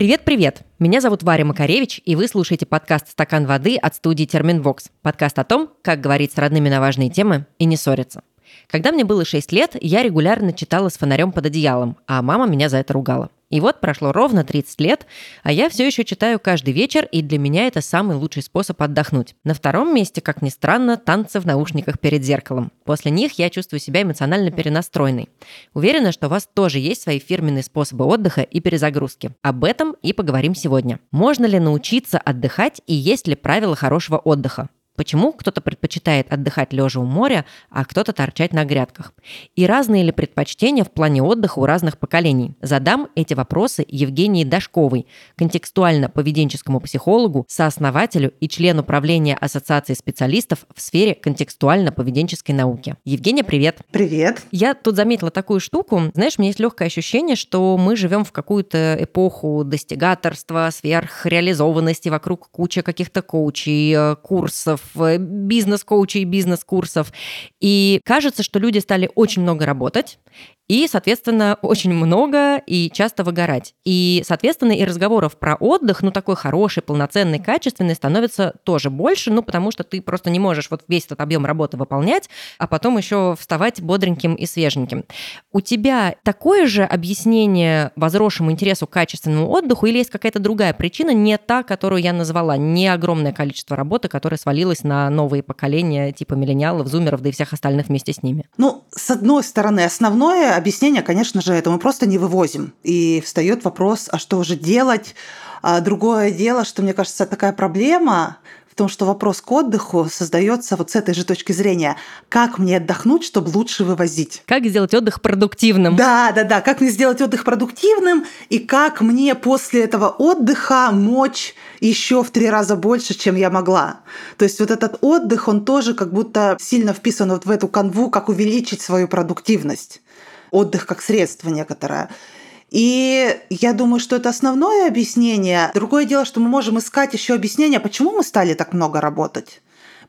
Привет-привет! Меня зовут Варя Макаревич, и вы слушаете подкаст «Стакан воды» от студии «Терминвокс». Подкаст о том, как говорить с родными на важные темы и не ссориться. Когда мне было 6 лет, я регулярно читала с фонарем под одеялом, а мама меня за это ругала. И вот прошло ровно 30 лет, а я все еще читаю каждый вечер, и для меня это самый лучший способ отдохнуть. На втором месте, как ни странно, танцы в наушниках перед зеркалом. После них я чувствую себя эмоционально перенастроенной. Уверена, что у вас тоже есть свои фирменные способы отдыха и перезагрузки. Об этом и поговорим сегодня. Можно ли научиться отдыхать и есть ли правила хорошего отдыха? Почему кто-то предпочитает отдыхать лежа у моря, а кто-то торчать на грядках? И разные ли предпочтения в плане отдыха у разных поколений? Задам эти вопросы Евгении Дашковой, контекстуально-поведенческому психологу, сооснователю и члену правления Ассоциации специалистов в сфере контекстуально-поведенческой науки. Евгения, привет! Привет! Я тут заметила такую штуку. Знаешь, у меня есть легкое ощущение, что мы живем в какую-то эпоху достигаторства, сверхреализованности, вокруг куча каких-то коучей, э, курсов, бизнес-коучей, бизнес-курсов. И кажется, что люди стали очень много работать, и, соответственно, очень много и часто выгорать. И, соответственно, и разговоров про отдых, ну, такой хороший, полноценный, качественный, становится тоже больше, ну, потому что ты просто не можешь вот весь этот объем работы выполнять, а потом еще вставать бодреньким и свеженьким. У тебя такое же объяснение возросшему интересу к качественному отдыху или есть какая-то другая причина, не та, которую я назвала, не огромное количество работы, которое свалилось на новые поколения типа миллениалов, зумеров, да и всех остальных вместе с ними? Ну, с одной стороны, основное объяснение, конечно же, это мы просто не вывозим. И встает вопрос, а что же делать? А другое дело, что, мне кажется, такая проблема в том, что вопрос к отдыху создается вот с этой же точки зрения. Как мне отдохнуть, чтобы лучше вывозить? Как сделать отдых продуктивным? Да, да, да. Как мне сделать отдых продуктивным и как мне после этого отдыха мочь еще в три раза больше, чем я могла. То есть вот этот отдых, он тоже как будто сильно вписан вот в эту канву, как увеличить свою продуктивность отдых как средство некоторое. И я думаю, что это основное объяснение. Другое дело, что мы можем искать еще объяснение, почему мы стали так много работать.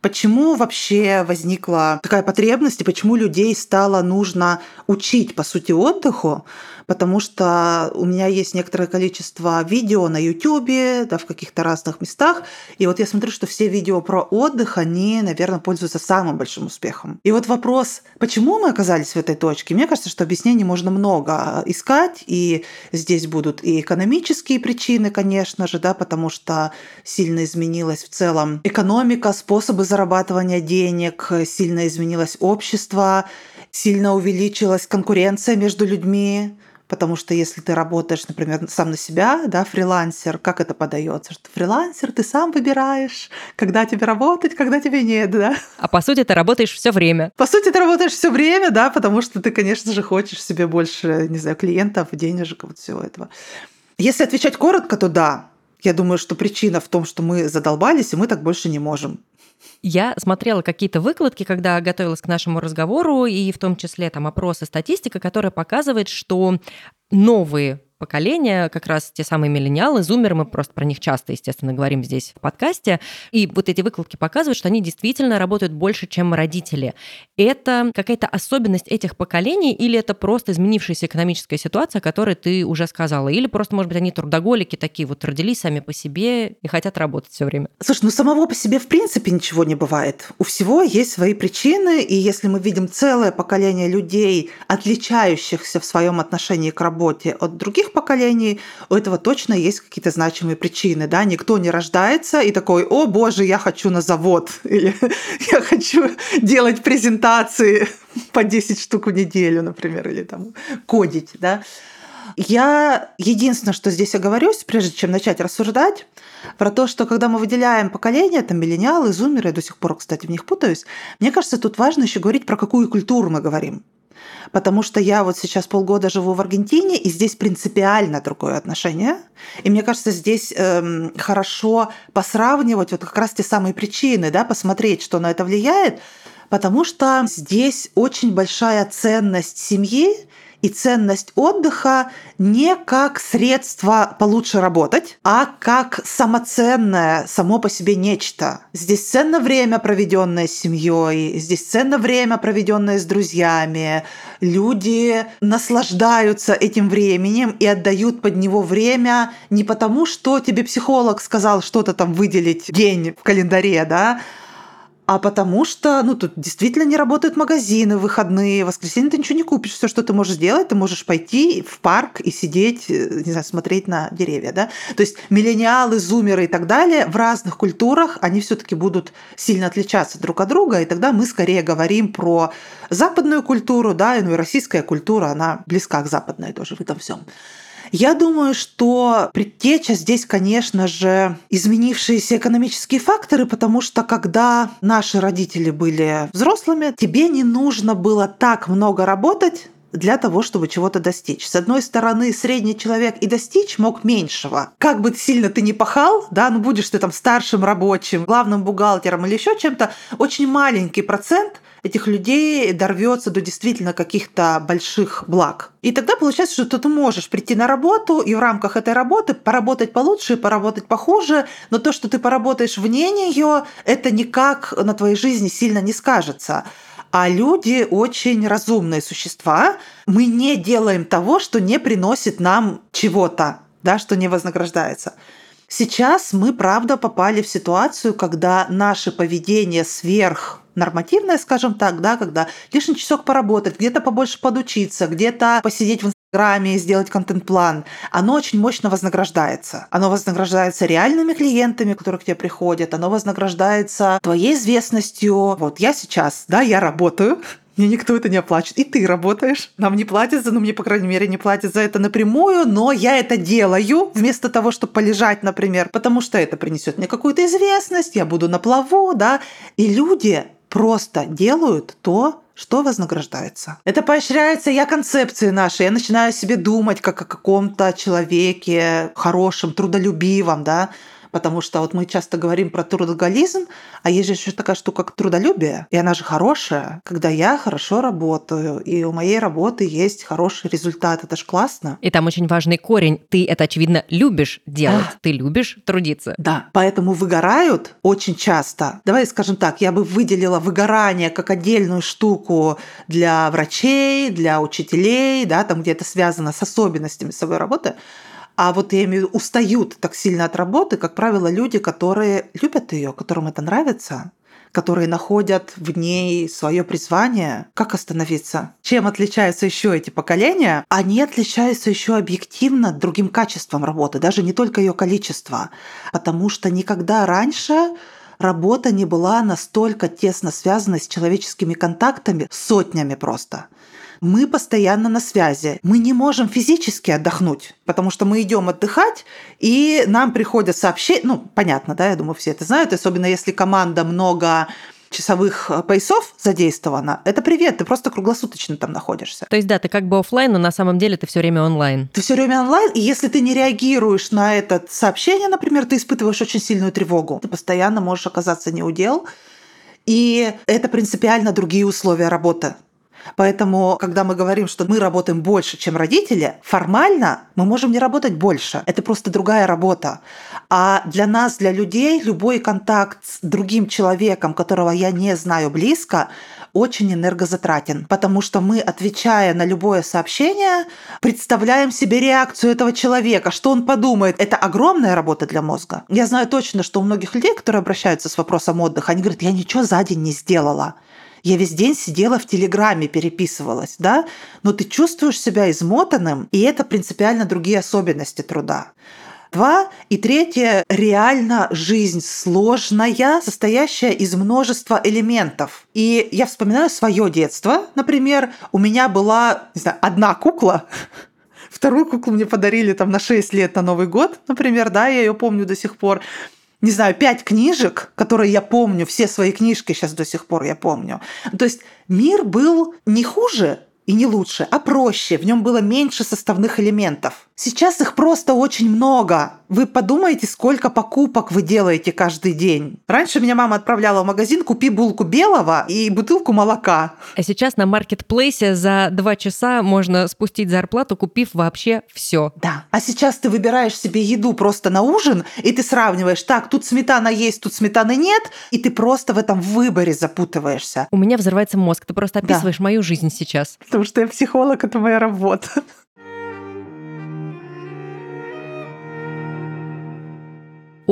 Почему вообще возникла такая потребность и почему людей стало нужно учить, по сути, отдыху? Потому что у меня есть некоторое количество видео на YouTube, да, в каких-то разных местах, и вот я смотрю, что все видео про отдых, они, наверное, пользуются самым большим успехом. И вот вопрос, почему мы оказались в этой точке, мне кажется, что объяснений можно много искать, и здесь будут и экономические причины, конечно же, да, потому что сильно изменилась в целом экономика, способы зарабатывания денег, сильно изменилось общество, сильно увеличилась конкуренция между людьми, Потому что если ты работаешь, например, сам на себя, да, фрилансер, как это подается? Что фрилансер, ты сам выбираешь, когда тебе работать, когда тебе нет, да. А по сути ты работаешь все время. По сути ты работаешь все время, да, потому что ты, конечно же, хочешь себе больше, не знаю, клиентов, денежек, вот всего этого. Если отвечать коротко, то да. Я думаю, что причина в том, что мы задолбались, и мы так больше не можем. Я смотрела какие-то выкладки, когда готовилась к нашему разговору, и в том числе там опросы, статистика, которая показывает, что новые поколения, как раз те самые миллениалы, зумеры, мы просто про них часто, естественно, говорим здесь в подкасте, и вот эти выкладки показывают, что они действительно работают больше, чем родители. Это какая-то особенность этих поколений или это просто изменившаяся экономическая ситуация, о которой ты уже сказала? Или просто, может быть, они трудоголики такие, вот родились сами по себе и хотят работать все время? Слушай, ну самого по себе в принципе ничего не бывает. У всего есть свои причины, и если мы видим целое поколение людей, отличающихся в своем отношении к работе от других поколений, у этого точно есть какие-то значимые причины. Да? Никто не рождается и такой, о боже, я хочу на завод, или я хочу делать презентации по 10 штук в неделю, например, или там кодить. Да? Я единственное, что здесь оговорюсь, прежде чем начать рассуждать, про то, что когда мы выделяем поколения, там миллениалы, зумеры, я до сих пор, кстати, в них путаюсь, мне кажется, тут важно еще говорить, про какую культуру мы говорим потому что я вот сейчас полгода живу в Аргентине, и здесь принципиально другое отношение. И мне кажется, здесь эм, хорошо посравнивать вот как раз те самые причины, да, посмотреть, что на это влияет, потому что здесь очень большая ценность семьи и ценность отдыха не как средство получше работать, а как самоценное, само по себе нечто. Здесь ценно время, проведенное с семьей, здесь ценно время, проведенное с друзьями. Люди наслаждаются этим временем и отдают под него время не потому, что тебе психолог сказал что-то там выделить день в календаре, да, а потому что, ну, тут действительно не работают магазины выходные, в воскресенье ты ничего не купишь. Все, что ты можешь сделать, ты можешь пойти в парк и сидеть, э, не знаю, смотреть на деревья, да. То есть миллениалы, зумеры и так далее в разных культурах, они все таки будут сильно отличаться друг от друга, и тогда мы скорее говорим про западную культуру, да, ну и российская культура, она близка к западной тоже в этом всем. Я думаю, что предтеча здесь, конечно же, изменившиеся экономические факторы, потому что когда наши родители были взрослыми, тебе не нужно было так много работать, для того, чтобы чего-то достичь. С одной стороны, средний человек и достичь мог меньшего. Как бы сильно ты не пахал, да, ну будешь ты там старшим рабочим, главным бухгалтером или еще чем-то, очень маленький процент этих людей дорвется до действительно каких-то больших благ. И тогда получается, что ты можешь прийти на работу и в рамках этой работы поработать получше, поработать похуже, но то, что ты поработаешь вне нее, это никак на твоей жизни сильно не скажется. А люди очень разумные существа. Мы не делаем того, что не приносит нам чего-то, да, что не вознаграждается. Сейчас мы, правда, попали в ситуацию, когда наше поведение сверх нормативное, скажем так, да, когда лишний часок поработать, где-то побольше подучиться, где-то посидеть в Инстаграме и сделать контент-план, оно очень мощно вознаграждается. Оно вознаграждается реальными клиентами, которые к тебе приходят, оно вознаграждается твоей известностью. Вот я сейчас, да, я работаю, мне никто это не оплачивает. И ты работаешь. Нам не платят за, ну, мне, по крайней мере, не платят за это напрямую, но я это делаю вместо того, чтобы полежать, например, потому что это принесет мне какую-то известность, я буду на плаву, да. И люди просто делают то, что вознаграждается. Это поощряется я концепции нашей. Я начинаю себе думать как о каком-то человеке хорошем, трудолюбивом, да, потому что вот мы часто говорим про трудоголизм, а есть же еще такая штука, как трудолюбие, и она же хорошая, когда я хорошо работаю, и у моей работы есть хороший результат, это же классно. И там очень важный корень, ты это, очевидно, любишь делать, да. ты любишь трудиться. Да, поэтому выгорают очень часто. Давай скажем так, я бы выделила выгорание как отдельную штуку для врачей, для учителей, да, там где это связано с особенностями своей работы, а вот я имею в виду, устают так сильно от работы, как правило, люди, которые любят ее, которым это нравится, которые находят в ней свое призвание. Как остановиться? Чем отличаются еще эти поколения? Они отличаются еще объективно другим качеством работы, даже не только ее количество, потому что никогда раньше работа не была настолько тесно связана с человеческими контактами, сотнями просто мы постоянно на связи. Мы не можем физически отдохнуть, потому что мы идем отдыхать, и нам приходят сообщения, ну, понятно, да, я думаю, все это знают, особенно если команда много часовых э, поясов задействовано, это привет, ты просто круглосуточно там находишься. То есть, да, ты как бы офлайн, но на самом деле ты все время онлайн. Ты все время онлайн, и если ты не реагируешь на это сообщение, например, ты испытываешь очень сильную тревогу. Ты постоянно можешь оказаться неудел, и это принципиально другие условия работы. Поэтому, когда мы говорим, что мы работаем больше, чем родители, формально мы можем не работать больше. Это просто другая работа. А для нас, для людей, любой контакт с другим человеком, которого я не знаю близко, очень энергозатратен, потому что мы, отвечая на любое сообщение, представляем себе реакцию этого человека, что он подумает. Это огромная работа для мозга. Я знаю точно, что у многих людей, которые обращаются с вопросом отдыха, они говорят, я ничего за день не сделала. Я весь день сидела в Телеграме, переписывалась, да, но ты чувствуешь себя измотанным, и это принципиально другие особенности труда. Два. И третье. Реально жизнь сложная, состоящая из множества элементов. И я вспоминаю свое детство. Например, у меня была, не знаю, одна кукла, Вторую куклу мне подарили там на 6 лет на Новый год, например, да, я ее помню до сих пор не знаю, пять книжек, которые я помню, все свои книжки сейчас до сих пор я помню. То есть мир был не хуже и не лучше, а проще. В нем было меньше составных элементов. Сейчас их просто очень много. Вы подумайте, сколько покупок вы делаете каждый день. Раньше меня мама отправляла в магазин, купи булку белого и бутылку молока. А сейчас на маркетплейсе за два часа можно спустить зарплату, купив вообще все. Да. А сейчас ты выбираешь себе еду просто на ужин, и ты сравниваешь, так, тут сметана есть, тут сметаны нет, и ты просто в этом выборе запутываешься. У меня взрывается мозг. Ты просто описываешь да. мою жизнь сейчас. Потому что я психолог, это моя работа.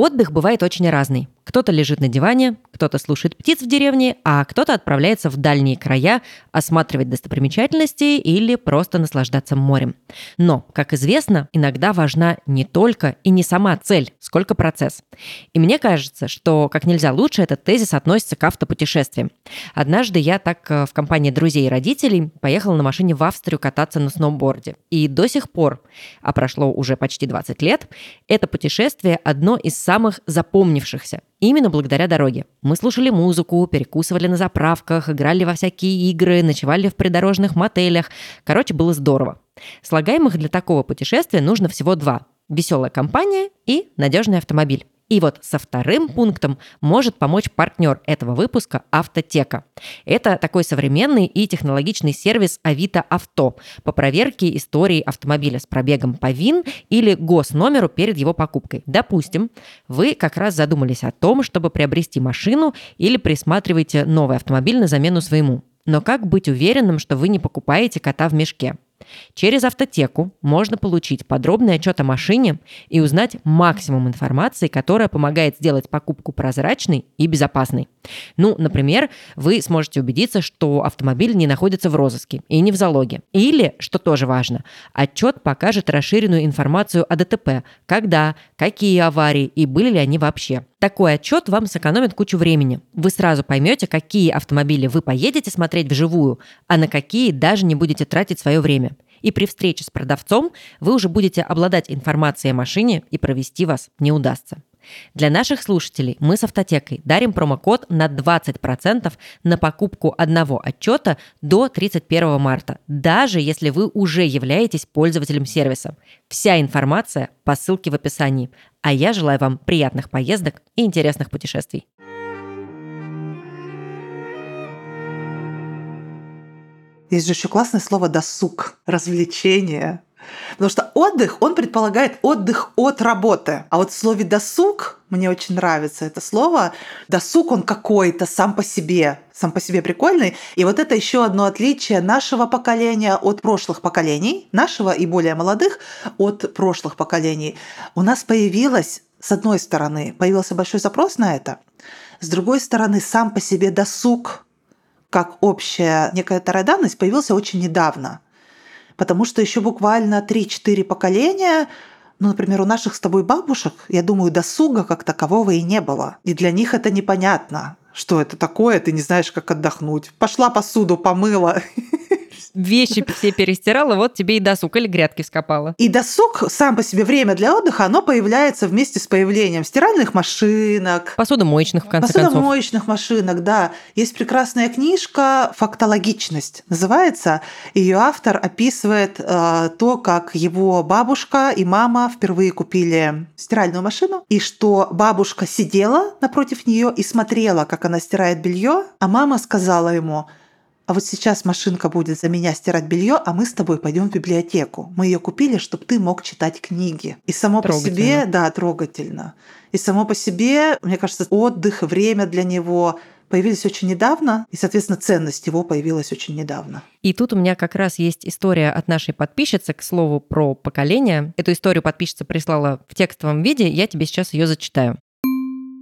Отдых бывает очень разный. Кто-то лежит на диване, кто-то слушает птиц в деревне, а кто-то отправляется в дальние края осматривать достопримечательности или просто наслаждаться морем. Но, как известно, иногда важна не только и не сама цель, сколько процесс. И мне кажется, что как нельзя лучше этот тезис относится к автопутешествиям. Однажды я так э, в компании друзей и родителей поехала на машине в Австрию кататься на сноуборде. И до сих пор, а прошло уже почти 20 лет, это путешествие одно из самых запомнившихся. Именно благодаря дороге. Мы слушали музыку, перекусывали на заправках, играли во всякие игры, ночевали в придорожных мотелях. Короче, было здорово. Слагаемых для такого путешествия нужно всего два. Веселая компания и надежный автомобиль. И вот со вторым пунктом может помочь партнер этого выпуска «Автотека». Это такой современный и технологичный сервис Авито Авто по проверке истории автомобиля с пробегом по ВИН или госномеру перед его покупкой. Допустим, вы как раз задумались о том, чтобы приобрести машину или присматриваете новый автомобиль на замену своему. Но как быть уверенным, что вы не покупаете кота в мешке? Через автотеку можно получить подробный отчет о машине и узнать максимум информации, которая помогает сделать покупку прозрачной и безопасной. Ну, например, вы сможете убедиться, что автомобиль не находится в розыске и не в залоге. Или, что тоже важно, отчет покажет расширенную информацию о ДТП, когда, какие аварии и были ли они вообще. Такой отчет вам сэкономит кучу времени. Вы сразу поймете, какие автомобили вы поедете смотреть вживую, а на какие даже не будете тратить свое время. И при встрече с продавцом вы уже будете обладать информацией о машине и провести вас не удастся. Для наших слушателей мы с Автотекой дарим промокод на 20% на покупку одного отчета до 31 марта, даже если вы уже являетесь пользователем сервиса. Вся информация по ссылке в описании. А я желаю вам приятных поездок и интересных путешествий. Есть же еще классное слово «досуг», «развлечение», Потому что отдых, он предполагает отдых от работы. А вот в слове «досуг» мне очень нравится это слово. Досуг, он какой-то сам по себе, сам по себе прикольный. И вот это еще одно отличие нашего поколения от прошлых поколений, нашего и более молодых от прошлых поколений. У нас появилось, с одной стороны, появился большой запрос на это, с другой стороны, сам по себе досуг, как общая некая данность, появился очень недавно – Потому что еще буквально 3-4 поколения ну, например, у наших с тобой бабушек, я думаю, досуга как такового и не было. И для них это непонятно. Что это такое? Ты не знаешь, как отдохнуть. Пошла посуду помыла вещи все перестирала, вот тебе и досуг или грядки скопала. И досуг сам по себе время для отдыха, оно появляется вместе с появлением стиральных машинок. Посудомоечных, в конце посудомоечных концов. Машинок, да. Есть прекрасная книжка «Фактологичность» называется. Ее автор описывает э, то, как его бабушка и мама впервые купили стиральную машину, и что бабушка сидела напротив нее и смотрела, как она стирает белье, а мама сказала ему – а вот сейчас машинка будет за меня стирать белье, а мы с тобой пойдем в библиотеку. Мы ее купили, чтобы ты мог читать книги. И само по себе, да, трогательно. И само по себе, мне кажется, отдых, время для него появились очень недавно, и, соответственно, ценность его появилась очень недавно. И тут у меня как раз есть история от нашей подписчицы, к слову, про поколение. Эту историю подписчица прислала в текстовом виде, я тебе сейчас ее зачитаю.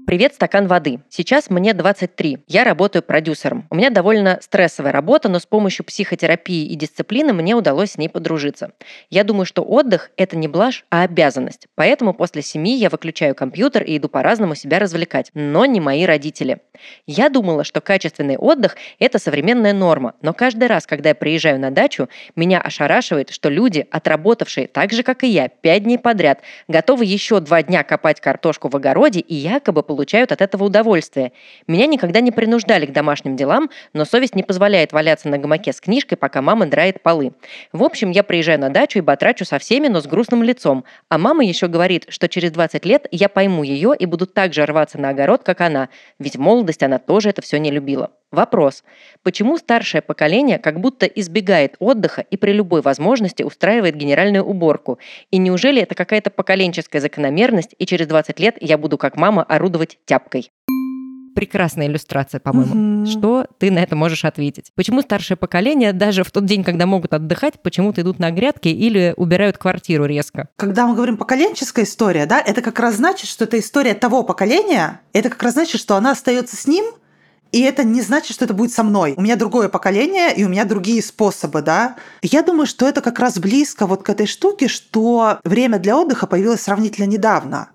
Привет, стакан воды. Сейчас мне 23. Я работаю продюсером. У меня довольно стрессовая работа, но с помощью психотерапии и дисциплины мне удалось с ней подружиться. Я думаю, что отдых – это не блажь, а обязанность. Поэтому после семьи я выключаю компьютер и иду по-разному себя развлекать. Но не мои родители. Я думала, что качественный отдых – это современная норма, но каждый раз, когда я приезжаю на дачу, меня ошарашивает, что люди, отработавшие так же, как и я, пять дней подряд, готовы еще два дня копать картошку в огороде и якобы получать получают от этого удовольствие. Меня никогда не принуждали к домашним делам, но совесть не позволяет валяться на гамаке с книжкой, пока мама драет полы. В общем, я приезжаю на дачу и батрачу со всеми, но с грустным лицом. А мама еще говорит, что через 20 лет я пойму ее и буду так же рваться на огород, как она, ведь в молодости она тоже это все не любила. Вопрос. Почему старшее поколение как будто избегает отдыха и при любой возможности устраивает генеральную уборку? И неужели это какая-то поколенческая закономерность, и через 20 лет я буду как мама орудовать тяпкой? прекрасная иллюстрация, по-моему. Угу. Что ты на это можешь ответить? Почему старшее поколение даже в тот день, когда могут отдыхать, почему-то идут на грядки или убирают квартиру резко? Когда мы говорим поколенческая история, да, это как раз значит, что это история того поколения, это как раз значит, что она остается с ним, и это не значит, что это будет со мной. У меня другое поколение, и у меня другие способы, да. Я думаю, что это как раз близко вот к этой штуке, что время для отдыха появилось сравнительно недавно.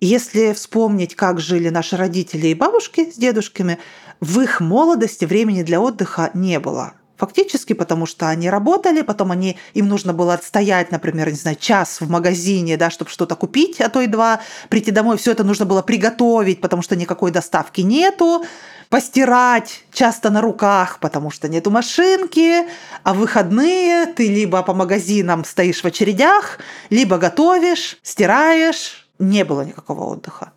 Если вспомнить, как жили наши родители и бабушки с дедушками, в их молодости времени для отдыха не было. Фактически, потому что они работали, потом они, им нужно было отстоять, например, не знаю, час в магазине, да, чтобы что-то купить, а то и два. Прийти домой, все это нужно было приготовить, потому что никакой доставки нету. Постирать часто на руках, потому что нету машинки. А в выходные ты либо по магазинам стоишь в очередях, либо готовишь, стираешь. Не было никакого отдыха.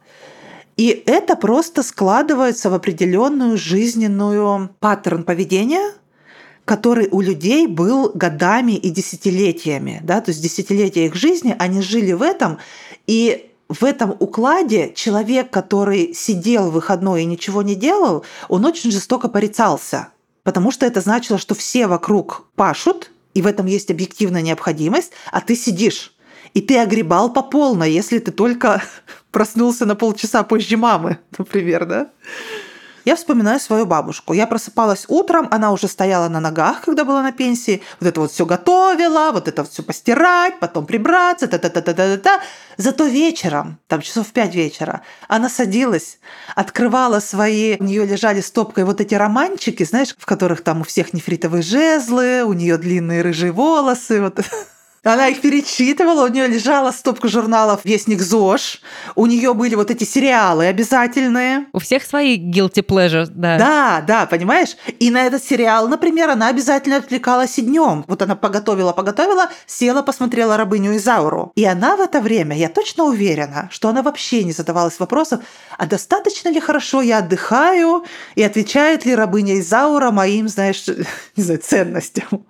И это просто складывается в определенную жизненную паттерн поведения, который у людей был годами и десятилетиями. Да? То есть десятилетия их жизни, они жили в этом. И в этом укладе человек, который сидел в выходной и ничего не делал, он очень жестоко порицался. Потому что это значило, что все вокруг пашут, и в этом есть объективная необходимость, а ты сидишь. И ты огребал по полной, если ты только проснулся на полчаса позже мамы, например, да? Я вспоминаю свою бабушку. Я просыпалась утром, она уже стояла на ногах, когда была на пенсии. Вот это вот все готовила, вот это все постирать, потом прибраться, та та та та та та Зато вечером, там часов в пять вечера, она садилась, открывала свои, у нее лежали стопкой вот эти романчики, знаешь, в которых там у всех нефритовые жезлы, у нее длинные рыжие волосы, вот она их перечитывала, у нее лежала стопка журналов «Вестник ЗОЖ», у нее были вот эти сериалы обязательные. У всех свои guilty pleasures, да. Да, да, понимаешь? И на этот сериал, например, она обязательно отвлекалась и днем. Вот она поготовила, поготовила, села, посмотрела «Рабыню Изауру». И она в это время, я точно уверена, что она вообще не задавалась вопросом, а достаточно ли хорошо я отдыхаю, и отвечает ли рабыня Изаура моим, знаешь, не знаю, ценностям.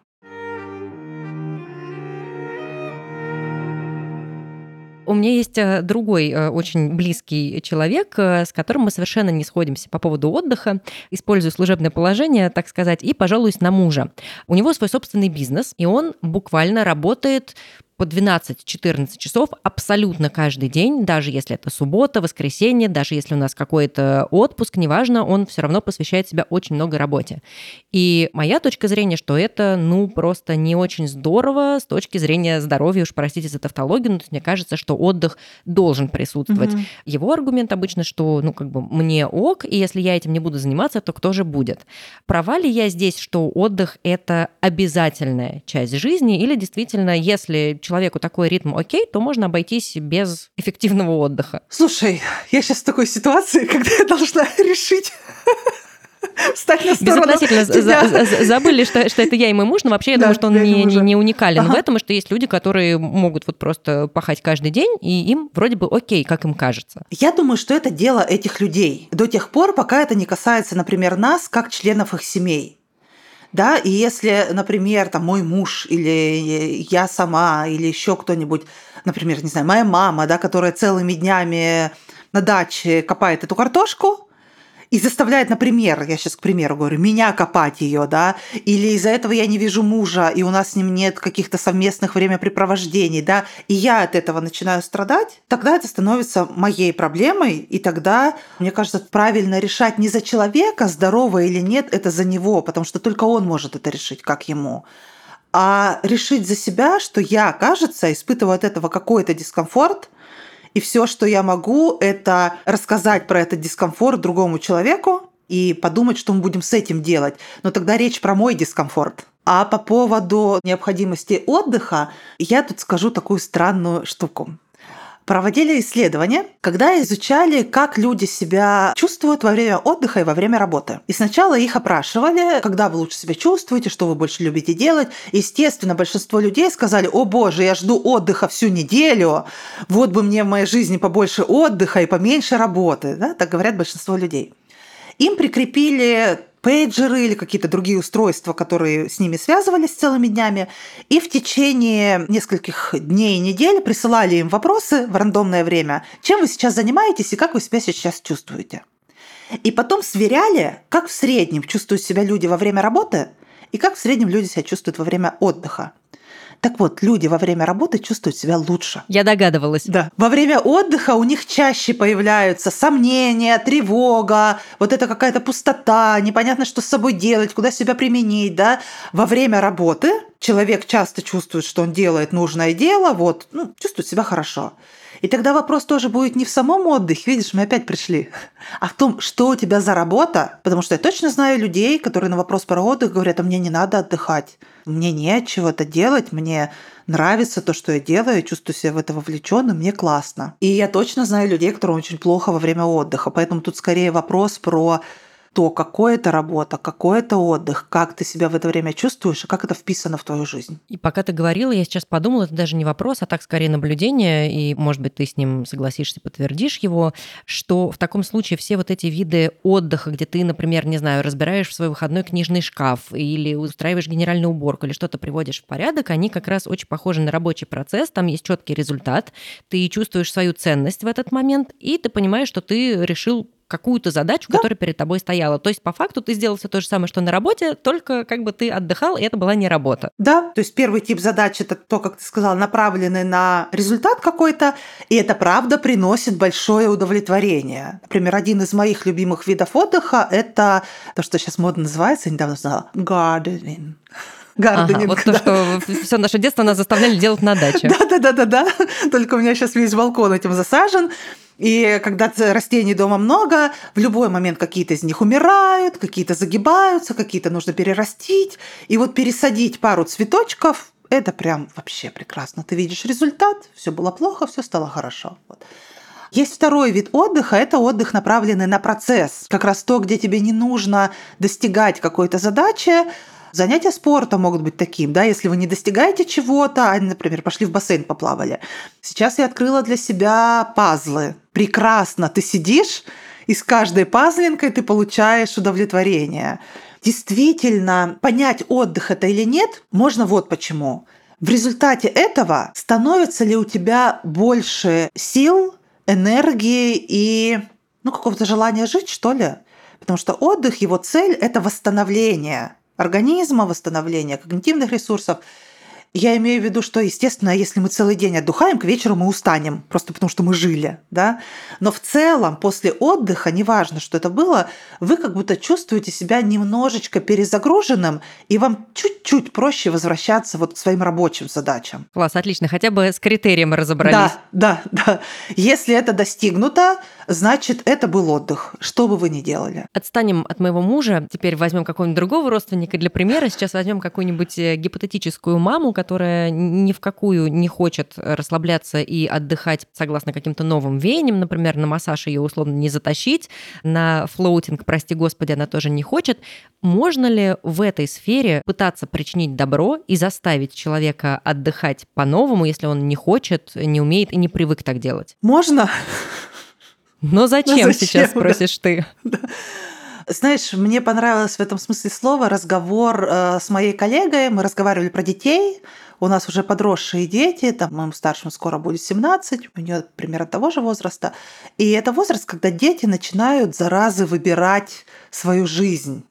У меня есть э, другой э, очень близкий человек, э, с которым мы совершенно не сходимся по поводу отдыха. Использую служебное положение, так сказать, и пожалуюсь на мужа. У него свой собственный бизнес, и он буквально работает по 12-14 часов абсолютно каждый день, даже если это суббота, воскресенье, даже если у нас какой-то отпуск, неважно, он все равно посвящает себя очень много работе. И моя точка зрения, что это, ну, просто не очень здорово с точки зрения здоровья, уж простите за тавтологию, но мне кажется, что отдых должен присутствовать. Угу. Его аргумент обычно, что, ну, как бы мне ок, и если я этим не буду заниматься, то кто же будет? Права ли я здесь, что отдых — это обязательная часть жизни, или действительно, если человеку такой ритм окей, то можно обойтись без эффективного отдыха. Слушай, я сейчас в такой ситуации, когда я должна решить, встать на сторону тебя. забыли, что, что это я и мой муж, но вообще я да, думаю, что он не, не, не уникален ага. в этом, и что есть люди, которые могут вот просто пахать каждый день, и им вроде бы окей, как им кажется. Я думаю, что это дело этих людей. До тех пор, пока это не касается, например, нас, как членов их семей да, и если, например, там мой муж или я сама или еще кто-нибудь, например, не знаю, моя мама, да, которая целыми днями на даче копает эту картошку, и заставляет, например, я сейчас к примеру говорю, меня копать ее, да, или из-за этого я не вижу мужа, и у нас с ним нет каких-то совместных времяпрепровождений, да, и я от этого начинаю страдать, тогда это становится моей проблемой, и тогда, мне кажется, правильно решать не за человека, здорово или нет, это за него, потому что только он может это решить, как ему. А решить за себя, что я, кажется, испытываю от этого какой-то дискомфорт, и все, что я могу, это рассказать про этот дискомфорт другому человеку и подумать, что мы будем с этим делать. Но тогда речь про мой дискомфорт. А по поводу необходимости отдыха, я тут скажу такую странную штуку. Проводили исследования, когда изучали, как люди себя чувствуют во время отдыха и во время работы. И сначала их опрашивали, когда вы лучше себя чувствуете, что вы больше любите делать. Естественно, большинство людей сказали, о боже, я жду отдыха всю неделю, вот бы мне в моей жизни побольше отдыха и поменьше работы. Да? Так говорят большинство людей. Им прикрепили пейджеры или какие-то другие устройства, которые с ними связывались целыми днями, и в течение нескольких дней и недель присылали им вопросы в рандомное время, чем вы сейчас занимаетесь и как вы себя сейчас чувствуете. И потом сверяли, как в среднем чувствуют себя люди во время работы и как в среднем люди себя чувствуют во время отдыха. Так вот, люди во время работы чувствуют себя лучше. Я догадывалась. Да. Во время отдыха у них чаще появляются сомнения, тревога, вот это какая-то пустота, непонятно, что с собой делать, куда себя применить, да. Во время работы человек часто чувствует, что он делает нужное дело, вот, ну, чувствует себя хорошо. И тогда вопрос тоже будет не в самом отдыхе, видишь, мы опять пришли, а в том, что у тебя за работа. Потому что я точно знаю людей, которые на вопрос про отдых говорят, а мне не надо отдыхать, мне нечего это делать, мне нравится то, что я делаю, я чувствую себя в это вовлеченным, мне классно. И я точно знаю людей, которым очень плохо во время отдыха. Поэтому тут скорее вопрос про то, какое это работа, какой это отдых, как ты себя в это время чувствуешь и как это вписано в твою жизнь. И пока ты говорила, я сейчас подумала, это даже не вопрос, а так скорее наблюдение, и, может быть, ты с ним согласишься, подтвердишь его, что в таком случае все вот эти виды отдыха, где ты, например, не знаю, разбираешь в свой выходной книжный шкаф или устраиваешь генеральную уборку или что-то приводишь в порядок, они как раз очень похожи на рабочий процесс, там есть четкий результат, ты чувствуешь свою ценность в этот момент, и ты понимаешь, что ты решил какую-то задачу, да. которая перед тобой стояла. То есть, по факту, ты сделал все то же самое, что на работе, только как бы ты отдыхал, и это была не работа. Да, то есть первый тип задач это то, как ты сказала, направленный на результат какой-то, и это правда приносит большое удовлетворение. Например, один из моих любимых видов отдыха – это то, что сейчас модно называется, я недавно знала, gardening. Гарденинг. Ага, вот да. то, что все наше детство нас заставляли делать на даче. Да-да-да-да-да. Только у меня сейчас весь балкон этим засажен. И когда растений дома много, в любой момент какие-то из них умирают, какие-то загибаются, какие-то нужно перерастить. И вот пересадить пару цветочков – это прям вообще прекрасно. Ты видишь результат, все было плохо, все стало хорошо. Вот. Есть второй вид отдыха – это отдых, направленный на процесс. Как раз то, где тебе не нужно достигать какой-то задачи, Занятия спортом могут быть таким, да, если вы не достигаете чего-то, а, например, пошли в бассейн, поплавали. Сейчас я открыла для себя пазлы. Прекрасно, ты сидишь, и с каждой пазлинкой ты получаешь удовлетворение. Действительно, понять, отдых это или нет, можно вот почему. В результате этого становится ли у тебя больше сил, энергии и ну, какого-то желания жить, что ли? Потому что отдых, его цель – это восстановление организма, восстановления когнитивных ресурсов. Я имею в виду, что, естественно, если мы целый день отдыхаем, к вечеру мы устанем, просто потому что мы жили, да. Но в целом после отдыха, неважно, что это было, вы как будто чувствуете себя немножечко перезагруженным, и вам чуть-чуть проще возвращаться вот к своим рабочим задачам. Класс, отлично. Хотя бы с критерием разобрались. Да, да, да. Если это достигнуто, значит, это был отдых, что бы вы ни делали. Отстанем от моего мужа. Теперь возьмем какого-нибудь другого родственника для примера. Сейчас возьмем какую-нибудь э, гипотетическую маму, которая ни в какую не хочет расслабляться и отдыхать согласно каким-то новым веяниям. Например, на массаж ее условно не затащить, на флоутинг, прости господи, она тоже не хочет. Можно ли в этой сфере пытаться причинить добро и заставить человека отдыхать по-новому, если он не хочет, не умеет и не привык так делать? Можно. Но зачем, Но зачем сейчас, спросишь ты? Да. Знаешь, мне понравилось в этом смысле слова разговор э, с моей коллегой. Мы разговаривали про детей. У нас уже подросшие дети, там моему старшему скоро будет 17, у нее примерно того же возраста. И это возраст, когда дети начинают заразы выбирать свою жизнь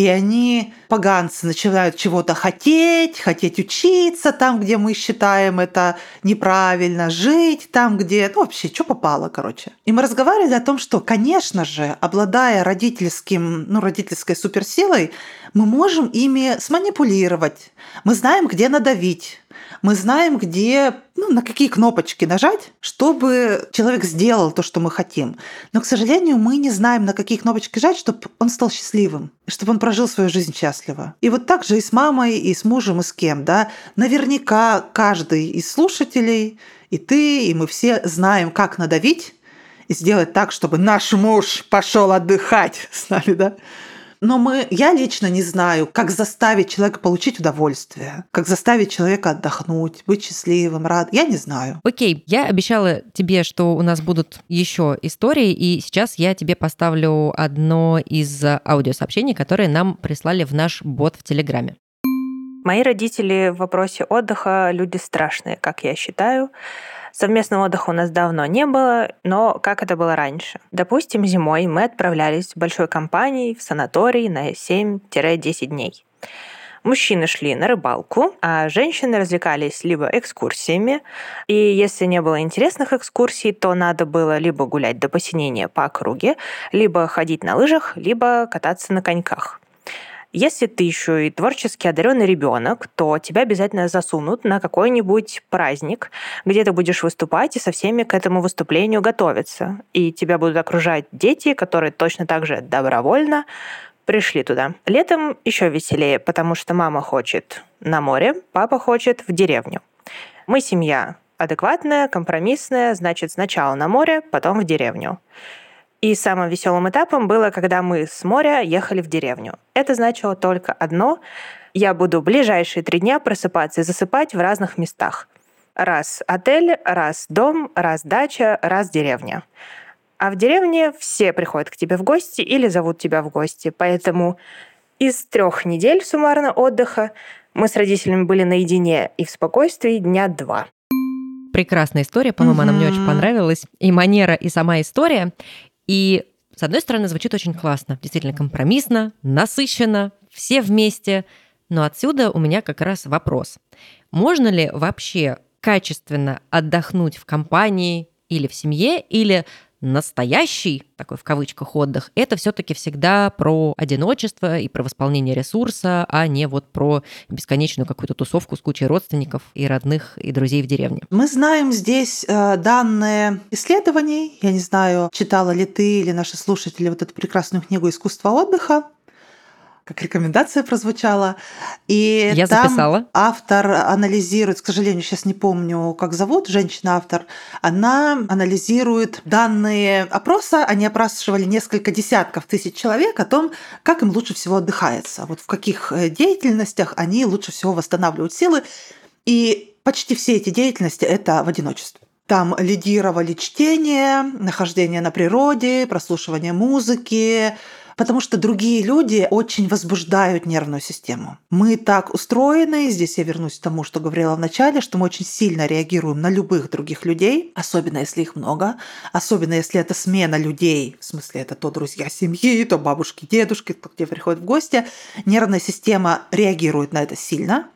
и они, поганцы, начинают чего-то хотеть, хотеть учиться там, где мы считаем это неправильно, жить там, где, ну, вообще, что попало, короче. И мы разговаривали о том, что, конечно же, обладая родительским, ну, родительской суперсилой, мы можем ими сманипулировать. Мы знаем, где надавить мы знаем, где, ну, на какие кнопочки нажать, чтобы человек сделал то, что мы хотим. Но, к сожалению, мы не знаем, на какие кнопочки нажать, чтобы он стал счастливым, чтобы он прожил свою жизнь счастливо. И вот так же и с мамой, и с мужем, и с кем, да. Наверняка каждый из слушателей и ты, и мы все знаем, как надавить и сделать так, чтобы наш муж пошел отдыхать с нами, да? Но мы, я лично не знаю, как заставить человека получить удовольствие, как заставить человека отдохнуть, быть счастливым, рад. Я не знаю. Окей, я обещала тебе, что у нас будут еще истории, и сейчас я тебе поставлю одно из аудиосообщений, которые нам прислали в наш бот в Телеграме. Мои родители в вопросе отдыха люди страшные, как я считаю. Совместного отдыха у нас давно не было, но как это было раньше? Допустим, зимой мы отправлялись большой компанией в санаторий на 7-10 дней. Мужчины шли на рыбалку, а женщины развлекались либо экскурсиями. И если не было интересных экскурсий, то надо было либо гулять до посинения по округе, либо ходить на лыжах, либо кататься на коньках. Если ты еще и творчески одаренный ребенок, то тебя обязательно засунут на какой-нибудь праздник, где ты будешь выступать и со всеми к этому выступлению готовиться. И тебя будут окружать дети, которые точно так же добровольно пришли туда. Летом еще веселее, потому что мама хочет на море, папа хочет в деревню. Мы семья адекватная, компромиссная, значит, сначала на море, потом в деревню. И самым веселым этапом было, когда мы с моря ехали в деревню. Это значило только одно. Я буду ближайшие три дня просыпаться и засыпать в разных местах. Раз отель, раз дом, раз дача, раз деревня. А в деревне все приходят к тебе в гости или зовут тебя в гости. Поэтому из трех недель суммарно отдыха мы с родителями были наедине и в спокойствии дня два. Прекрасная история, по-моему, угу. она мне очень понравилась. И манера, и сама история. И с одной стороны, звучит очень классно, действительно компромиссно, насыщенно, все вместе. Но отсюда у меня как раз вопрос. Можно ли вообще качественно отдохнуть в компании или в семье, или настоящий, такой в кавычках, отдых, это все-таки всегда про одиночество и про восполнение ресурса, а не вот про бесконечную какую-то тусовку с кучей родственников и родных и друзей в деревне. Мы знаем здесь э, данные исследований. Я не знаю, читала ли ты или наши слушатели вот эту прекрасную книгу «Искусство отдыха» как рекомендация прозвучала. И Я там записала. автор анализирует, к сожалению, сейчас не помню, как зовут, женщина-автор, она анализирует данные опроса, они опрашивали несколько десятков тысяч человек о том, как им лучше всего отдыхается, вот в каких э, деятельностях они лучше всего восстанавливают силы. И почти все эти деятельности – это в одиночестве. Там лидировали чтение, нахождение на природе, прослушивание музыки, потому что другие люди очень возбуждают нервную систему. Мы так устроены, здесь я вернусь к тому, что говорила в начале, что мы очень сильно реагируем на любых других людей, особенно если их много, особенно если это смена людей, в смысле это то друзья семьи, то бабушки, дедушки, кто где приходят в гости. Нервная система реагирует на это сильно,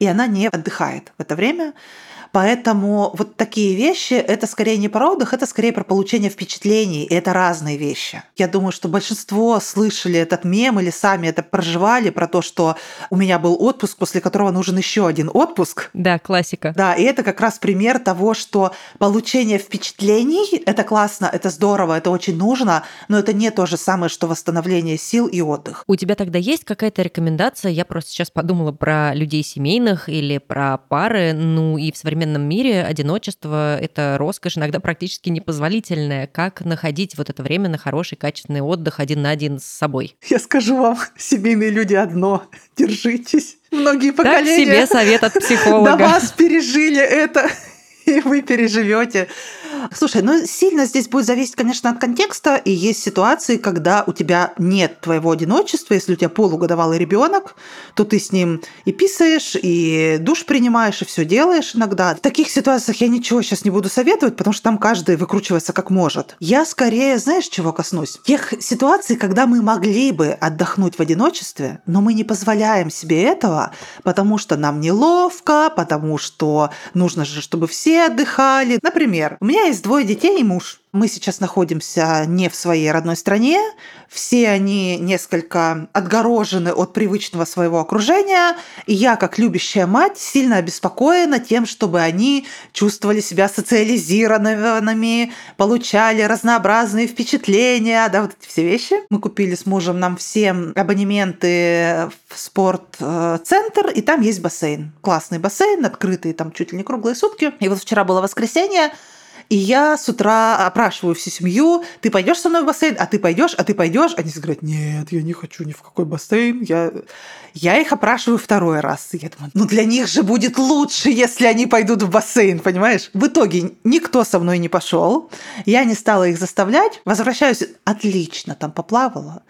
и она не отдыхает в это время. Поэтому вот такие вещи, это скорее не про отдых, это скорее про получение впечатлений, и это разные вещи. Я думаю, что большинство слышали этот мем или сами это проживали про то, что у меня был отпуск, после которого нужен еще один отпуск. Да, классика. Да, и это как раз пример того, что получение впечатлений – это классно, это здорово, это очень нужно, но это не то же самое, что восстановление сил и отдых. У тебя тогда есть какая-то рекомендация? Я просто сейчас подумала про людей семейных или про пары, ну и в современном современном мире одиночество — это роскошь, иногда практически непозволительная. Как находить вот это время на хороший, качественный отдых один на один с собой? Я скажу вам, семейные люди одно. Держитесь. Многие поколения... Так себе совет от психолога. До вас пережили это, и вы переживете. Слушай, ну сильно здесь будет зависеть, конечно, от контекста. И есть ситуации, когда у тебя нет твоего одиночества. Если у тебя полугодовалый ребенок, то ты с ним и писаешь, и душ принимаешь, и все делаешь иногда. В таких ситуациях я ничего сейчас не буду советовать, потому что там каждый выкручивается как может. Я скорее, знаешь, чего коснусь? Тех ситуаций, когда мы могли бы отдохнуть в одиночестве, но мы не позволяем себе этого, потому что нам неловко, потому что нужно же, чтобы все отдыхали. Например, у меня есть двое детей и муж. Мы сейчас находимся не в своей родной стране, все они несколько отгорожены от привычного своего окружения, и я, как любящая мать, сильно обеспокоена тем, чтобы они чувствовали себя социализированными, получали разнообразные впечатления, да, вот эти все вещи. Мы купили с мужем нам всем абонементы в спортцентр, и там есть бассейн. Классный бассейн, открытый там чуть ли не круглые сутки. И вот вчера было воскресенье, и я с утра опрашиваю всю семью, ты пойдешь со мной в бассейн, а ты пойдешь, а ты пойдешь. Они говорят, нет, я не хочу ни в какой бассейн. Я, я их опрашиваю второй раз. И я думаю, ну для них же будет лучше, если они пойдут в бассейн, понимаешь? В итоге никто со мной не пошел. Я не стала их заставлять. Возвращаюсь, отлично, там поплавала.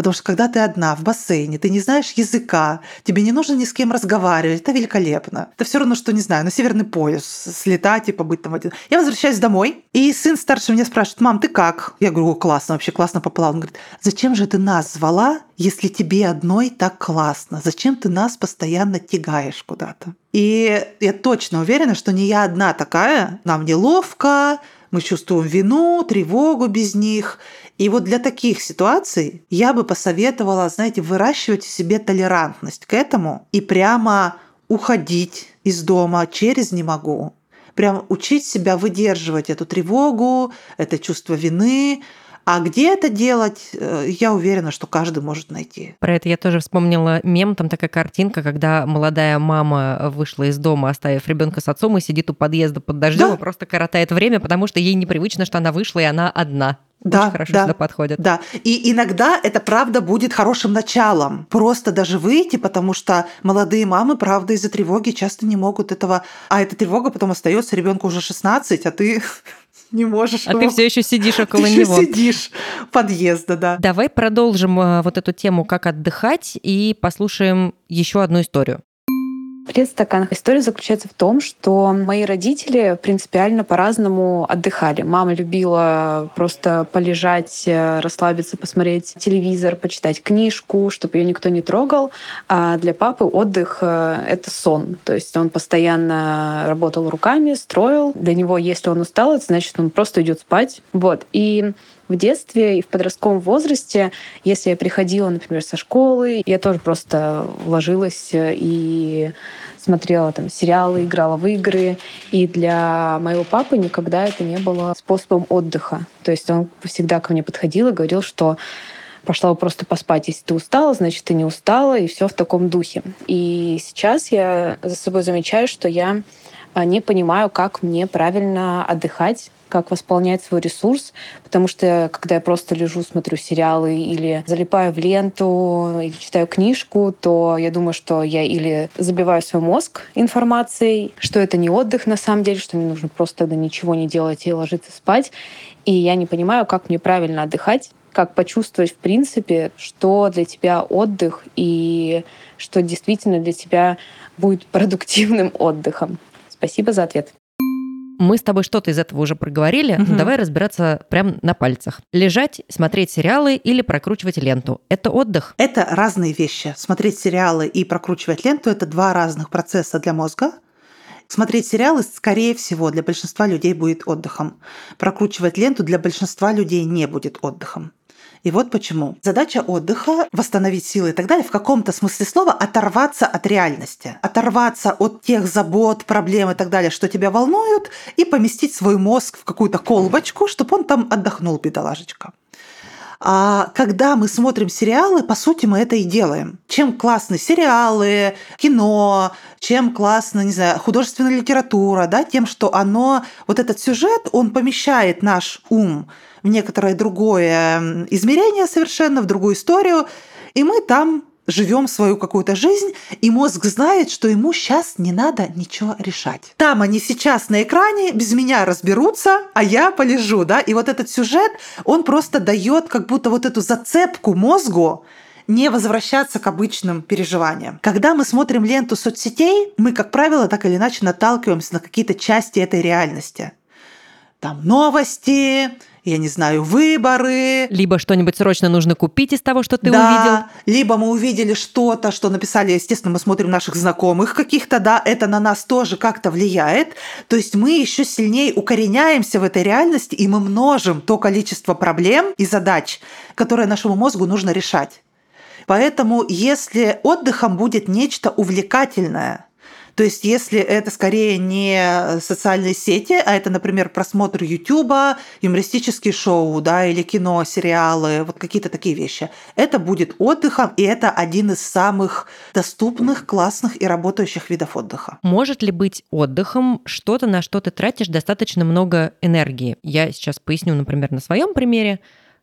Потому что когда ты одна в бассейне, ты не знаешь языка, тебе не нужно ни с кем разговаривать, это великолепно. Это все равно, что, не знаю, на Северный пояс слетать и побыть там один. Я возвращаюсь домой, и сын старший меня спрашивает, мам, ты как? Я говорю, классно, вообще классно поплавал. Он говорит, зачем же ты нас звала, если тебе одной так классно? Зачем ты нас постоянно тягаешь куда-то? И я точно уверена, что не я одна такая. Нам неловко, мы чувствуем вину, тревогу без них. И вот для таких ситуаций я бы посоветовала, знаете, выращивать в себе толерантность к этому и прямо уходить из дома через «не могу». Прям учить себя выдерживать эту тревогу, это чувство вины, а где это делать, э, я уверена, что каждый может найти. Про это я тоже вспомнила мем, там такая картинка, когда молодая мама вышла из дома, оставив ребенка с отцом, и сидит у подъезда под дождем да? и просто коротает время, потому что ей непривычно, что она вышла, и она одна. Да, Очень хорошо да, сюда подходит. Да. И иногда это правда будет хорошим началом. Просто даже выйти, потому что молодые мамы, правда, из-за тревоги часто не могут этого. А эта тревога потом остается ребенку уже 16, а ты не можешь. А его... ты все еще сидишь около ты него. сидишь подъезда, да. Давай продолжим э, вот эту тему, как отдыхать, и послушаем еще одну историю. Привет, стакан. История заключается в том, что мои родители принципиально по-разному отдыхали. Мама любила просто полежать, э, расслабиться, посмотреть телевизор, почитать книжку, чтобы ее никто не трогал. А для папы отдых э, — это сон. То есть он постоянно работал руками, строил. Для него, если он устал, это значит, он просто идет спать. Вот. И в детстве и в подростковом возрасте, если я приходила, например, со школы, я тоже просто ложилась и смотрела там сериалы, играла в игры. И для моего папы никогда это не было способом отдыха. То есть он всегда ко мне подходил и говорил, что пошла бы просто поспать. Если ты устала, значит, ты не устала, и все в таком духе. И сейчас я за собой замечаю, что я а, не понимаю, как мне правильно отдыхать, как восполнять свой ресурс, потому что когда я просто лежу, смотрю сериалы или залипаю в ленту, или читаю книжку, то я думаю, что я или забиваю свой мозг информацией, что это не отдых на самом деле, что мне нужно просто тогда ничего не делать и ложиться спать, и я не понимаю, как мне правильно отдыхать, как почувствовать, в принципе, что для тебя отдых и что действительно для тебя будет продуктивным отдыхом. Спасибо за ответ. Мы с тобой что-то из этого уже проговорили. Угу. Давай разбираться прямо на пальцах. Лежать, смотреть сериалы или прокручивать ленту. Это отдых? Это разные вещи. Смотреть сериалы и прокручивать ленту – это два разных процесса для мозга. Смотреть сериалы, скорее всего, для большинства людей будет отдыхом. Прокручивать ленту для большинства людей не будет отдыхом. И вот почему. Задача отдыха – восстановить силы и так далее, в каком-то смысле слова оторваться от реальности, оторваться от тех забот, проблем и так далее, что тебя волнуют, и поместить свой мозг в какую-то колбочку, чтобы он там отдохнул, бедолажечка. А когда мы смотрим сериалы, по сути, мы это и делаем. Чем классны сериалы, кино, чем классно, не знаю, художественная литература, да, тем, что оно, вот этот сюжет, он помещает наш ум в некоторое другое измерение совершенно, в другую историю, и мы там живем свою какую-то жизнь, и мозг знает, что ему сейчас не надо ничего решать. Там они сейчас на экране без меня разберутся, а я полежу, да, и вот этот сюжет, он просто дает как будто вот эту зацепку мозгу, не возвращаться к обычным переживаниям. Когда мы смотрим ленту соцсетей, мы, как правило, так или иначе наталкиваемся на какие-то части этой реальности. там новости, я не знаю, выборы. Либо что-нибудь срочно нужно купить из того, что ты да, увидел. Либо мы увидели что-то, что написали, естественно, мы смотрим наших знакомых каких-то, да, это на нас тоже как-то влияет. То есть мы еще сильнее укореняемся в этой реальности, и мы множим то количество проблем и задач, которые нашему мозгу нужно решать. Поэтому если отдыхом будет нечто увлекательное – то есть, если это скорее не социальные сети, а это, например, просмотр Ютуба, юмористические шоу, да, или кино, сериалы, вот какие-то такие вещи, это будет отдыхом, и это один из самых доступных, классных и работающих видов отдыха. Может ли быть отдыхом что-то, на что ты тратишь достаточно много энергии? Я сейчас поясню, например, на своем примере.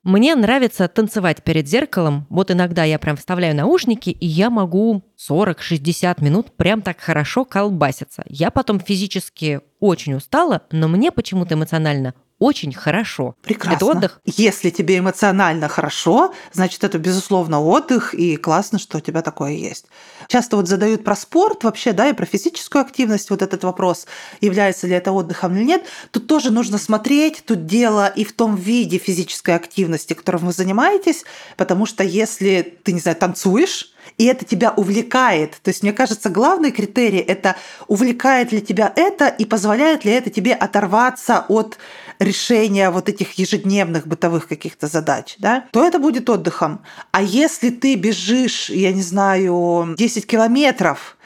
Мне нравится танцевать перед зеркалом. Вот иногда я прям вставляю наушники, и я могу 40-60 минут прям так хорошо колбаситься. Я потом физически очень устала, но мне почему-то эмоционально очень хорошо. Прекрасно. Это отдых? Если тебе эмоционально хорошо, значит, это, безусловно, отдых, и классно, что у тебя такое есть. Часто вот задают про спорт вообще, да, и про физическую активность, вот этот вопрос, является ли это отдыхом или нет. Тут тоже нужно смотреть, тут дело и в том виде физической активности, которым вы занимаетесь, потому что если ты, не знаю, танцуешь, и это тебя увлекает. То есть, мне кажется, главный критерий – это увлекает ли тебя это и позволяет ли это тебе оторваться от решения вот этих ежедневных бытовых каких-то задач, да, то это будет отдыхом. А если ты бежишь, я не знаю, 10 километров,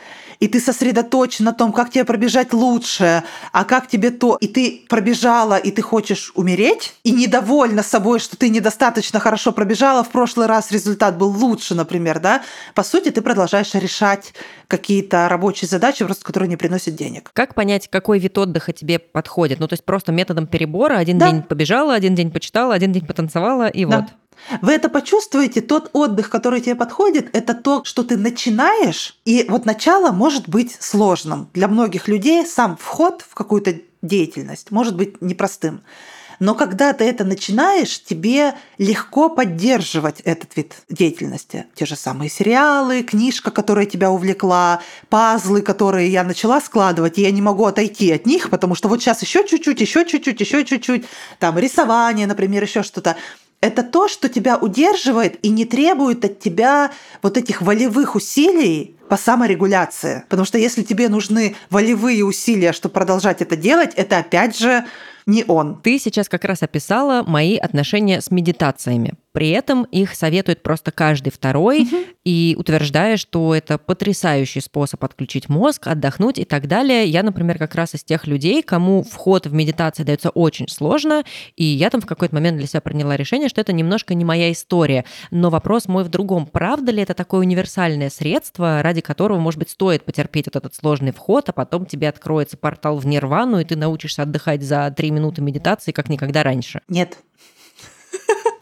и ты сосредоточен на том, как тебе пробежать лучше, а как тебе то, и ты пробежала, и ты хочешь умереть, и недовольна собой, что ты недостаточно хорошо пробежала, в прошлый раз результат был лучше, например, да, по сути, ты продолжаешь решать какие-то рабочие задачи, просто которые не приносят денег. Как понять, какой вид отдыха тебе подходит? Ну, то есть просто методом перебора один да. день побежала, один день почитала, один день потанцевала, и да. вот. Вы это почувствуете, тот отдых, который тебе подходит, это то, что ты начинаешь, и вот начало может быть сложным. Для многих людей сам вход в какую-то деятельность может быть непростым. Но когда ты это начинаешь, тебе легко поддерживать этот вид деятельности. Те же самые сериалы, книжка, которая тебя увлекла, пазлы, которые я начала складывать, и я не могу отойти от них, потому что вот сейчас еще чуть-чуть, еще чуть-чуть, еще чуть-чуть, там рисование, например, еще что-то это то, что тебя удерживает и не требует от тебя вот этих волевых усилий по саморегуляции. Потому что если тебе нужны волевые усилия, чтобы продолжать это делать, это опять же не он. Ты сейчас как раз описала мои отношения с медитациями. При этом их советует просто каждый второй угу. и утверждая, что это потрясающий способ отключить мозг, отдохнуть и так далее. Я, например, как раз из тех людей, кому вход в медитацию дается очень сложно, и я там в какой-то момент для себя приняла решение, что это немножко не моя история. Но вопрос мой в другом. Правда ли это такое универсальное средство, ради которого, может быть, стоит потерпеть вот этот сложный вход, а потом тебе откроется портал в нирвану, и ты научишься отдыхать за три минуты медитации, как никогда раньше? Нет.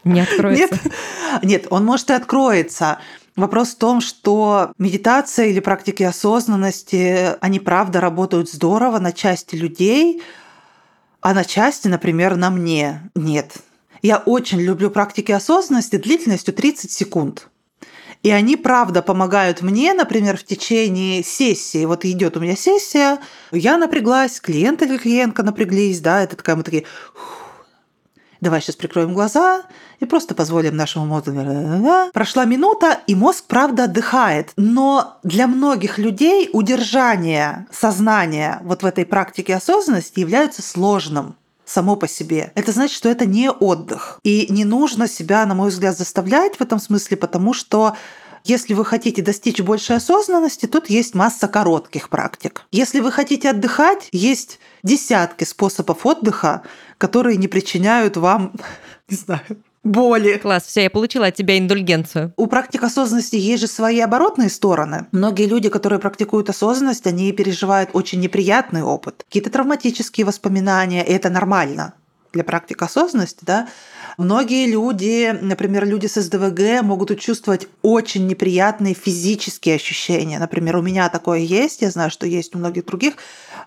Не откроется? Нет, нет он может и откроется. Вопрос в том, что медитация или практики осознанности, они правда работают здорово на части людей, а на части, например, на мне нет. Я очень люблю практики осознанности длительностью 30 секунд. И они, правда, помогают мне, например, в течение сессии. Вот идет у меня сессия, я напряглась, клиент или клиентка напряглись, да, это такая мы такие, давай сейчас прикроем глаза и просто позволим нашему мозгу. Прошла минута, и мозг, правда, отдыхает. Но для многих людей удержание сознания вот в этой практике осознанности является сложным само по себе. Это значит, что это не отдых. И не нужно себя, на мой взгляд, заставлять в этом смысле, потому что если вы хотите достичь большей осознанности, тут есть масса коротких практик. Если вы хотите отдыхать, есть десятки способов отдыха, которые не причиняют вам, не знаю, боли. Класс, все, я получила от тебя индульгенцию. У практик осознанности есть же свои оборотные стороны. Многие люди, которые практикуют осознанность, они переживают очень неприятный опыт, какие-то травматические воспоминания, и это нормально для практик осознанности, да, Многие люди, например, люди с СДВГ могут чувствовать очень неприятные физические ощущения. Например, у меня такое есть, я знаю, что есть у многих других.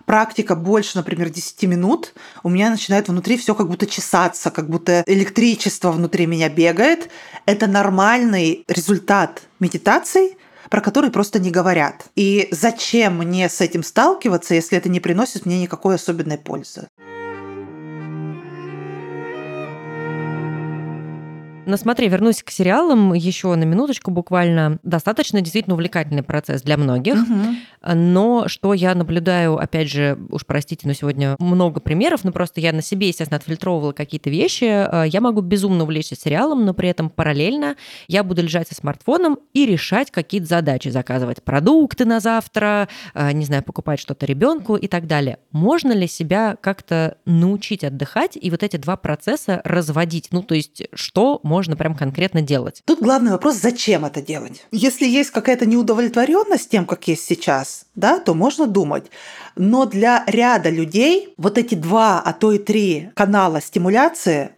Практика больше, например, 10 минут, у меня начинает внутри все как будто чесаться, как будто электричество внутри меня бегает. Это нормальный результат медитации, про который просто не говорят. И зачем мне с этим сталкиваться, если это не приносит мне никакой особенной пользы? Но смотри, вернусь к сериалам еще на минуточку буквально. Достаточно действительно увлекательный процесс для многих. Мгм. Но что я наблюдаю, опять же, уж простите, но сегодня много примеров, но просто я на себе, естественно, отфильтровывала какие-то вещи. Э, Я могу безумно увлечься сериалом, но при этом параллельно я буду лежать со смартфоном и решать какие-то задачи, заказывать продукты на завтра, э, не знаю, покупать что-то ребенку и так далее. Можно ли себя как-то научить отдыхать и вот эти два процесса разводить? Ну, то есть, что можно прям конкретно делать? Тут главный вопрос, зачем это делать? Если есть какая-то неудовлетворенность тем, как есть сейчас, да, то можно думать. Но для ряда людей вот эти два, а то и три канала стимуляции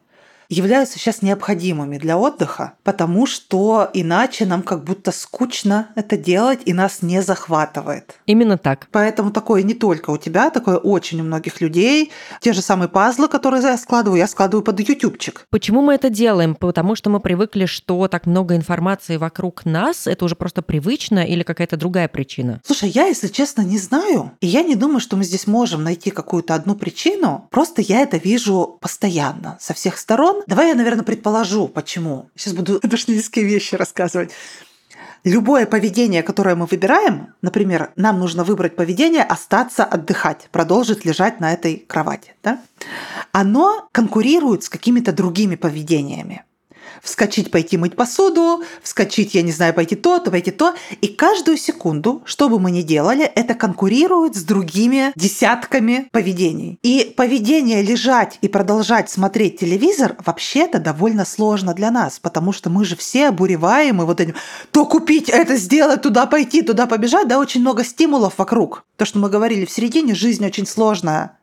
являются сейчас необходимыми для отдыха, потому что иначе нам как будто скучно это делать и нас не захватывает. Именно так. Поэтому такое не только у тебя, такое очень у многих людей. Те же самые пазлы, которые я складываю, я складываю под ютубчик. Почему мы это делаем? Потому что мы привыкли, что так много информации вокруг нас, это уже просто привычно или какая-то другая причина? Слушай, я, если честно, не знаю. И я не думаю, что мы здесь можем найти какую-то одну причину. Просто я это вижу постоянно, со всех сторон. Давай я, наверное, предположу, почему. Сейчас буду дошнильские вещи рассказывать. Любое поведение, которое мы выбираем, например, нам нужно выбрать поведение остаться отдыхать, продолжить лежать на этой кровати, да? оно конкурирует с какими-то другими поведениями вскочить, пойти мыть посуду, вскочить, я не знаю, пойти то, то, пойти то. И каждую секунду, что бы мы ни делали, это конкурирует с другими десятками поведений. И поведение лежать и продолжать смотреть телевизор вообще-то довольно сложно для нас, потому что мы же все обуреваемы вот этим то купить, это сделать, туда пойти, туда побежать, да, очень много стимулов вокруг. То, что мы говорили в середине, жизнь очень сложная.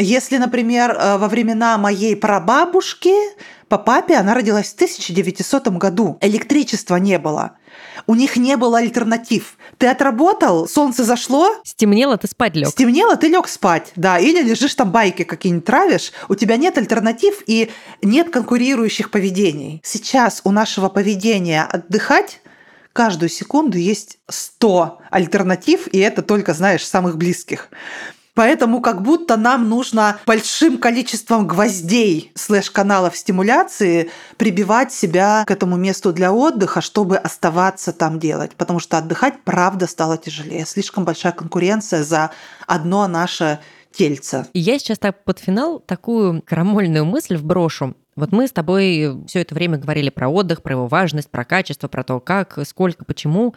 Если, например, э, во времена моей прабабушки по папе она родилась в 1900 году. Электричества не было. У них не было альтернатив. Ты отработал, солнце зашло, Стемнело, ты спать лег. стемнело, ты лег спать, да, или лежишь там байки какие-нибудь травишь, у тебя нет альтернатив и нет конкурирующих поведений. Сейчас у нашего поведения отдыхать каждую секунду есть 100 альтернатив, и это только, знаешь, самых близких. Поэтому как будто нам нужно большим количеством гвоздей слэш-каналов стимуляции прибивать себя к этому месту для отдыха, чтобы оставаться там делать. Потому что отдыхать, правда, стало тяжелее. Слишком большая конкуренция за одно наше тельце. И я сейчас так под финал такую крамольную мысль вброшу. Вот мы с тобой все это время говорили про отдых, про его важность, про качество, про то, как, сколько, почему.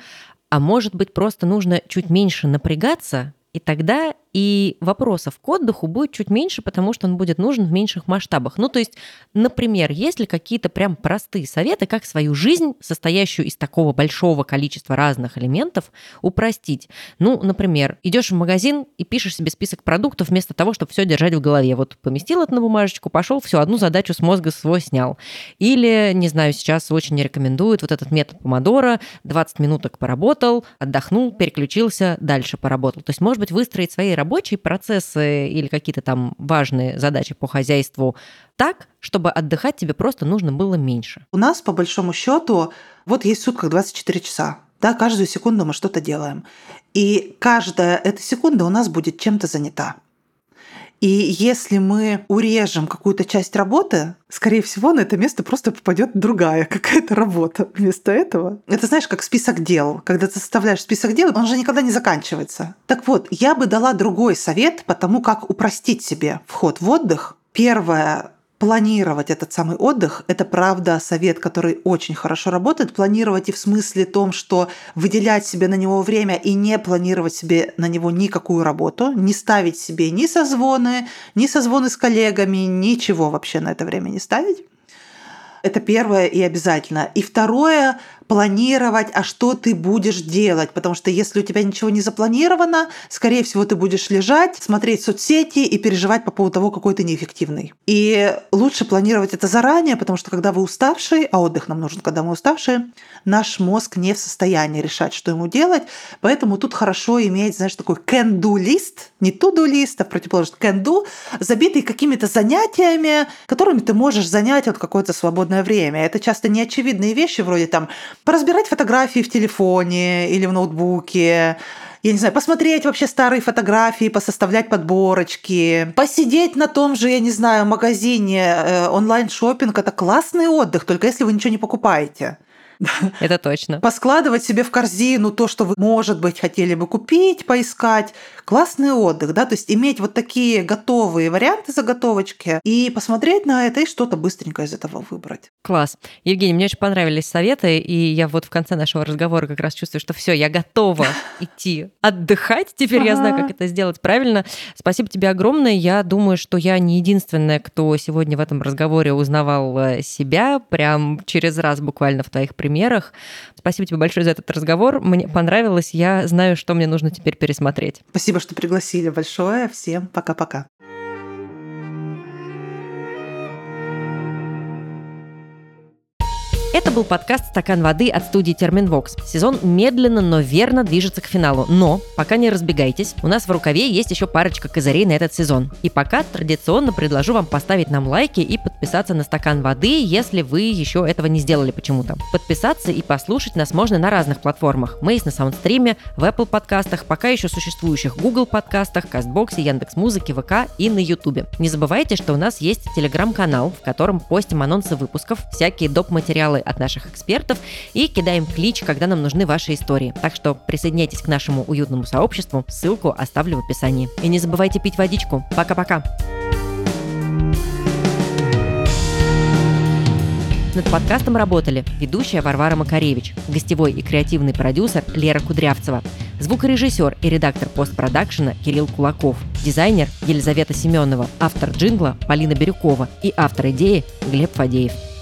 А может быть, просто нужно чуть меньше напрягаться, и тогда и вопросов к отдыху будет чуть меньше, потому что он будет нужен в меньших масштабах. Ну, то есть, например, есть ли какие-то прям простые советы, как свою жизнь, состоящую из такого большого количества разных элементов, упростить? Ну, например, идешь в магазин и пишешь себе список продуктов вместо того, чтобы все держать в голове. Вот поместил это на бумажечку, пошел, все, одну задачу с мозга свой снял. Или, не знаю, сейчас очень рекомендуют вот этот метод помодора, 20 минуток поработал, отдохнул, переключился, дальше поработал. То есть, может быть, выстроить свои рабочие процессы или какие-то там важные задачи по хозяйству так, чтобы отдыхать тебе просто нужно было меньше. У нас, по большому счету, вот есть в сутках 24 часа. Да, каждую секунду мы что-то делаем. И каждая эта секунда у нас будет чем-то занята. И если мы урежем какую-то часть работы, скорее всего, на это место просто попадет другая какая-то работа вместо этого. Это знаешь, как список дел. Когда ты составляешь список дел, он же никогда не заканчивается. Так вот, я бы дала другой совет по тому, как упростить себе вход в отдых. Первое планировать этот самый отдых – это, правда, совет, который очень хорошо работает. Планировать и в смысле том, что выделять себе на него время и не планировать себе на него никакую работу, не ставить себе ни созвоны, ни созвоны с коллегами, ничего вообще на это время не ставить. Это первое и обязательно. И второе планировать, а что ты будешь делать. Потому что если у тебя ничего не запланировано, скорее всего, ты будешь лежать, смотреть соцсети и переживать по поводу того, какой ты неэффективный. И лучше планировать это заранее, потому что когда вы уставший, а отдых нам нужен, когда мы уставшие, наш мозг не в состоянии решать, что ему делать. Поэтому тут хорошо иметь, знаешь, такой can-do лист, не to-do лист, а противоположность can-do, забитый какими-то занятиями, которыми ты можешь занять вот какое-то свободное время. Это часто неочевидные вещи, вроде там Поразбирать фотографии в телефоне или в ноутбуке, я не знаю, посмотреть вообще старые фотографии, посоставлять подборочки, посидеть на том же, я не знаю, магазине э, онлайн шопинг это классный отдых, только если вы ничего не покупаете. Это точно. Поскладывать себе в корзину то, что вы, может быть, хотели бы купить, поискать. Классный отдых, да, то есть иметь вот такие готовые варианты заготовочки и посмотреть на это и что-то быстренько из этого выбрать. Класс. Евгений, мне очень понравились советы, и я вот в конце нашего разговора как раз чувствую, что все, я готова идти отдыхать. Теперь я знаю, как это сделать правильно. Спасибо тебе огромное. Я думаю, что я не единственная, кто сегодня в этом разговоре узнавал э, себя прям через раз буквально в твоих примерах. Спасибо тебе большое за этот разговор. Мне понравилось. Я знаю, что мне нужно теперь пересмотреть. Спасибо, что пригласили большое. Всем пока-пока. Это был подкаст «Стакан воды» от студии Терминвокс. Сезон медленно, но верно движется к финалу. Но, пока не разбегайтесь, у нас в рукаве есть еще парочка козырей на этот сезон. И пока традиционно предложу вам поставить нам лайки и подписаться на «Стакан воды», если вы еще этого не сделали почему-то. Подписаться и послушать нас можно на разных платформах. Мы есть на Саундстриме, в Apple подкастах, пока еще существующих Google подкастах, Кастбоксе, Яндекс.Музыке, ВК и на Ютубе. Не забывайте, что у нас есть телеграм-канал, в котором постим анонсы выпусков, всякие доп. материалы от наших экспертов и кидаем клич, когда нам нужны ваши истории. Так что присоединяйтесь к нашему уютному сообществу, ссылку оставлю в описании. И не забывайте пить водичку. Пока-пока! Над подкастом работали ведущая Варвара Макаревич, гостевой и креативный продюсер Лера Кудрявцева, звукорежиссер и редактор постпродакшена Кирилл Кулаков, дизайнер Елизавета Семенова, автор джингла Полина Бирюкова и автор идеи Глеб Фадеев.